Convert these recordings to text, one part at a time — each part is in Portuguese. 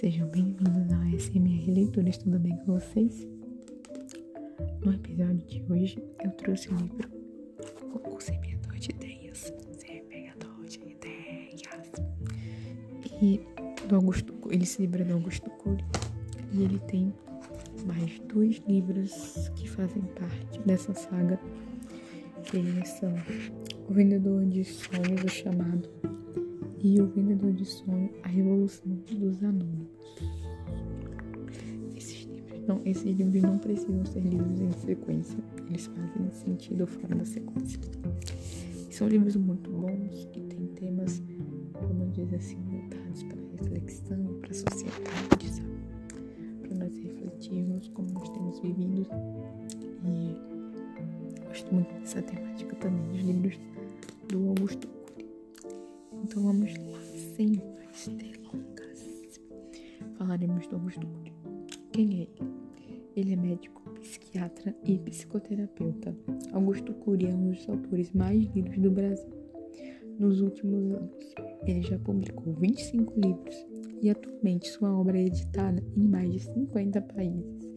Sejam bem-vindos ao SMR Leituras, tudo bem com vocês? No episódio de hoje eu trouxe o livro O Semeador de Ideias, Semeador de Ideias, e do Augusto, esse livro é do Augusto Cury e ele tem mais dois livros que fazem parte dessa saga, que eles são O Vendedor de Sonhos, o Chamado e O Vendedor de Sonho, A Revolução dos Anônimos. Não, esses livros não precisam ser lidos em sequência, eles fazem sentido fora da sequência. são livros muito bons que têm temas, como diz assim, voltados para reflexão, para a sociedade, sabe? Para nós refletirmos como nós temos vivido. E gosto muito dessa temática também, dos livros do Augusto então vamos lá, sem mais delongas. Falaremos do Augusto Cury. Quem é ele? Ele é médico, psiquiatra e psicoterapeuta. Augusto Cury é um dos autores mais lidos do Brasil. Nos últimos anos, ele já publicou 25 livros e atualmente sua obra é editada em mais de 50 países,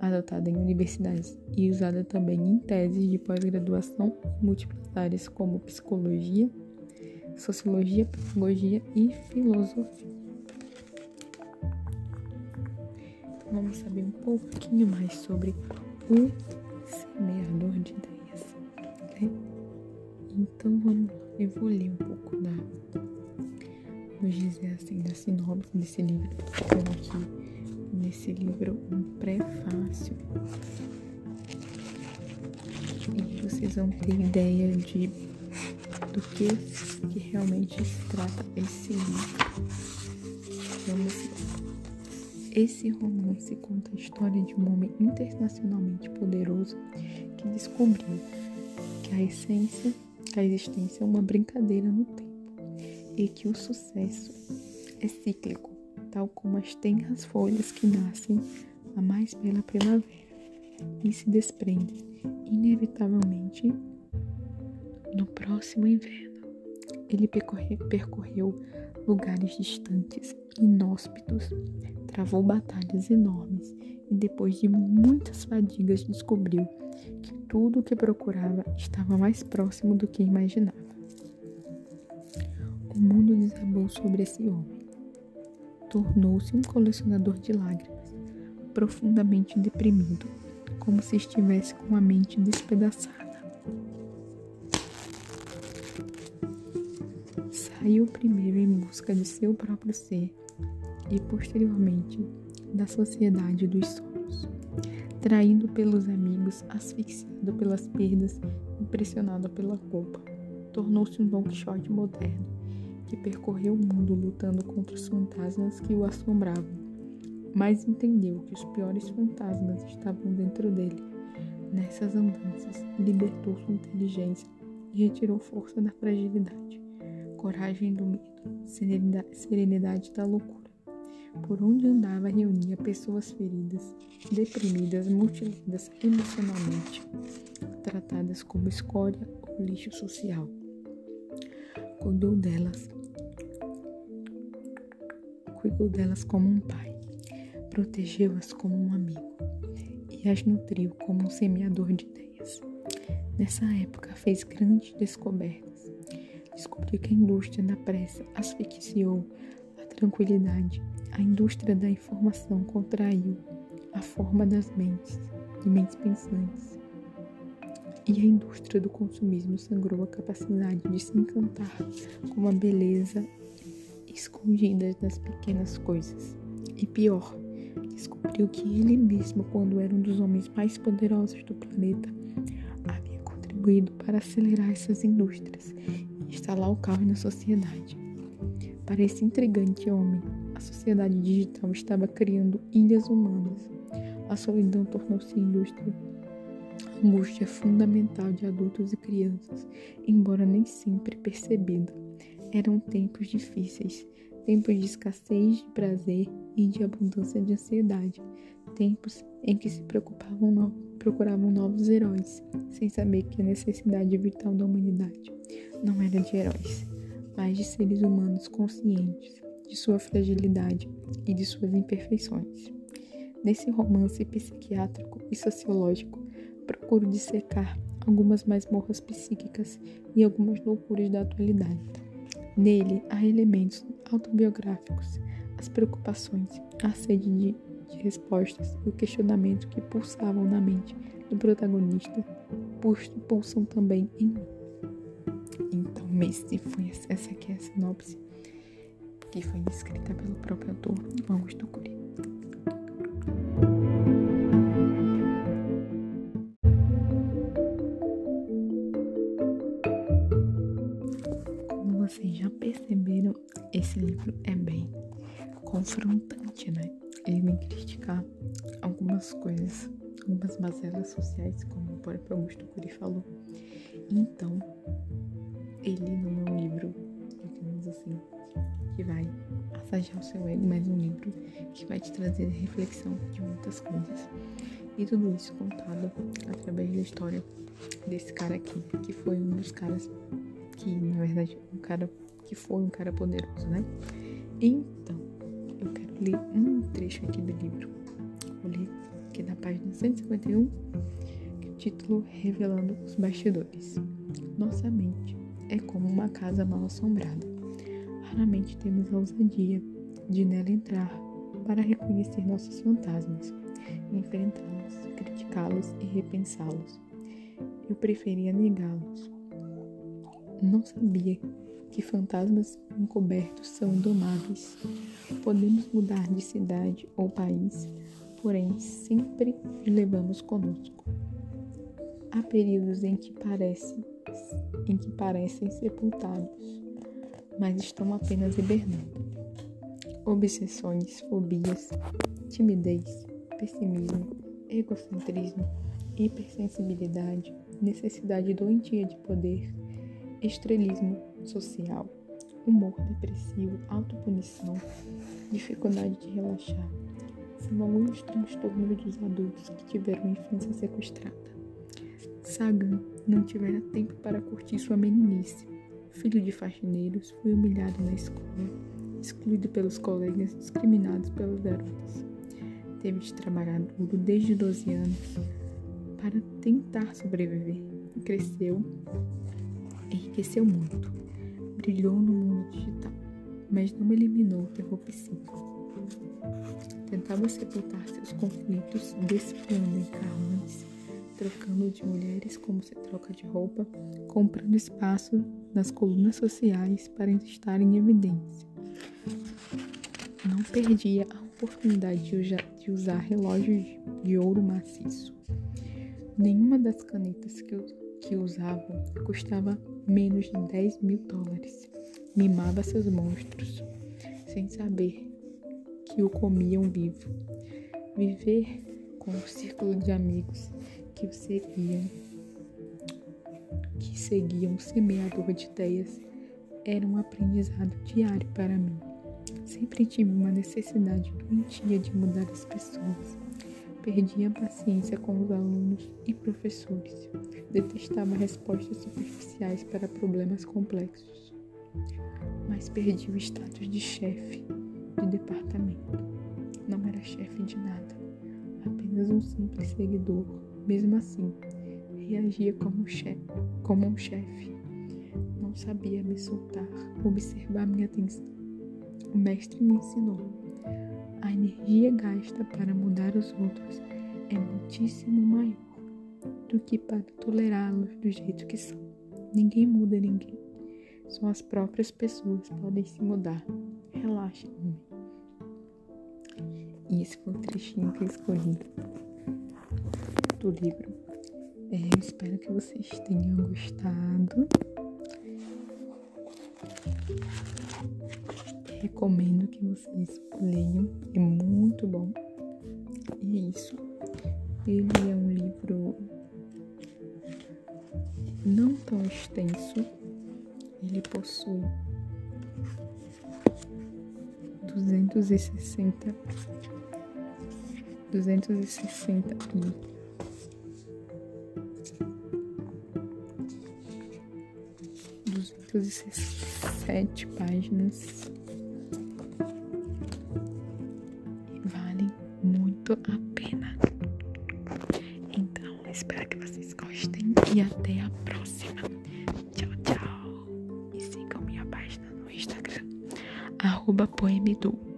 adotada em universidades e usada também em teses de pós-graduação em múltiplas áreas como psicologia, sociologia, pedagogia e filosofia. Vamos saber um pouquinho mais sobre o semeador de ideias. Né? Então vamos lá, eu vou ler um pouco da, vamos dizer assim, da sinopse desse livro. Aqui nesse livro um prefácio. E vocês vão ter ideia de do que, que realmente se trata esse livro. Vamos Esse romance conta a história de um homem internacionalmente poderoso que descobriu que a essência da existência é uma brincadeira no tempo e que o sucesso é cíclico, tal como as tenras folhas que nascem a mais bela primavera e se desprendem inevitavelmente no próximo inverno, ele percorreu lugares distantes, inóspitos, travou batalhas enormes e, depois de muitas fadigas, descobriu que tudo o que procurava estava mais próximo do que imaginava. O mundo desabou sobre esse homem. Tornou-se um colecionador de lágrimas, profundamente deprimido, como se estivesse com a mente despedaçada. saiu primeiro em busca de seu próprio ser e posteriormente da sociedade dos sonhos. Traído pelos amigos, asfixiado pelas perdas, impressionado pela culpa, tornou-se um Don Quixote moderno que percorreu o mundo lutando contra os fantasmas que o assombravam, mas entendeu que os piores fantasmas estavam dentro dele. Nessas andanças, libertou sua inteligência e retirou força da fragilidade coragem do medo, serenidade da loucura. Por onde andava, reunia pessoas feridas, deprimidas, mutiladas emocionalmente, tratadas como escória ou lixo social. Cuidou delas, cuidou delas como um pai, protegeu-as como um amigo e as nutriu como um semeador de ideias. Nessa época, fez grandes descobertas descobriu que a indústria da pressa asfixiou a tranquilidade, a indústria da informação contraiu a forma das mentes, de mentes pensantes. E a indústria do consumismo sangrou a capacidade de se encantar com a beleza escondida das pequenas coisas. E pior, descobriu que ele mesmo, quando era um dos homens mais poderosos do planeta, havia contribuído para acelerar essas indústrias instalar o caos na sociedade. Para esse intrigante homem, a sociedade digital estava criando ilhas humanas. A solidão tornou-se indústria. A angústia fundamental de adultos e crianças, embora nem sempre percebida. Eram tempos difíceis, tempos de escassez de prazer e de abundância de ansiedade, tempos em que se preocupavam procuravam novos heróis, sem saber que a necessidade vital da humanidade não era de heróis, mas de seres humanos conscientes de sua fragilidade e de suas imperfeições. Nesse romance psiquiátrico e sociológico, procuro dissecar algumas masmorras psíquicas e algumas loucuras da atualidade. Nele há elementos autobiográficos, as preocupações, a sede de, de respostas e o questionamento que pulsavam na mente do protagonista pulsam também em mim. Então, esse foi, essa aqui é a sinopse que foi escrita pelo próprio autor Augusto Cury. Como vocês já perceberam, esse livro é bem confrontante, né? Ele vem criticar algumas coisas, algumas mazelas sociais, como o próprio Augusto Cury falou. Então, ele é um livro, digamos assim, que vai massagear o seu ego, mas um livro que vai te trazer reflexão de muitas coisas. E tudo isso contado através da história desse cara aqui, que foi um dos caras que, na verdade, um cara que foi um cara poderoso, né? Então, eu quero ler um trecho aqui do livro. Vou ler aqui na página 151, que é o título Revelando os Bastidores. Nossa mente é como uma casa mal assombrada raramente temos a ousadia de nela entrar para reconhecer nossos fantasmas, enfrentá-los, criticá-los e repensá-los. Eu preferia negá-los. Não sabia que fantasmas encobertos são indomáveis. Podemos mudar de cidade ou país, porém sempre levamos conosco. Há períodos em que parecem, em que parecem sepultados mas estão apenas hibernando. Obsessões, fobias, timidez, pessimismo, egocentrismo, hipersensibilidade, necessidade doentia de poder, estrelismo social, humor depressivo, autopunição, dificuldade de relaxar. São alguns transtornos dos adultos que tiveram infância sequestrada. Sagan não tivera tempo para curtir sua meninice filho de faxineiros, foi humilhado na escola, excluído pelos colegas, discriminado pelas garotas. Teve de trabalhar duro desde 12 anos para tentar sobreviver. Cresceu, enriqueceu muito, brilhou no mundo digital, mas não eliminou o terror psíquico. Tentava sepultar seus conflitos, desfiando em carros trocando de mulheres como se troca de roupa, comprando espaço nas colunas sociais para estar em evidência. Não perdia a oportunidade de usar relógios de ouro maciço. Nenhuma das canetas que, que usava custava menos de 10 mil dólares. Mimava seus monstros, sem saber que o comiam vivo. Viver com um círculo de amigos que seguiam, que semeador de ideias, era um aprendizado diário para mim. Sempre tive uma necessidade doentia de mudar as pessoas. Perdi a paciência com os alunos e professores. Detestava respostas superficiais para problemas complexos. Mas perdi o status de chefe de departamento. Não era chefe de nada, apenas um simples seguidor mesmo assim, reagia como, chefe, como um chefe. Não sabia me soltar, observar minha atenção. O mestre me ensinou. A energia gasta para mudar os outros é muitíssimo maior do que para tolerá-los do jeito que são. Ninguém muda ninguém. Só as próprias pessoas podem se mudar. Homem. E esse foi o trechinho que eu escolhi do livro. É, espero que vocês tenham gostado. Recomendo que vocês leiam, é muito bom. E é isso. Ele é um livro não tão extenso. Ele possui 260 260 e 207 páginas. E vale muito a pena. Então, espero que vocês gostem e até a próxima. Tchau, tchau. E sigam minha página no Instagram, arroba poemidu.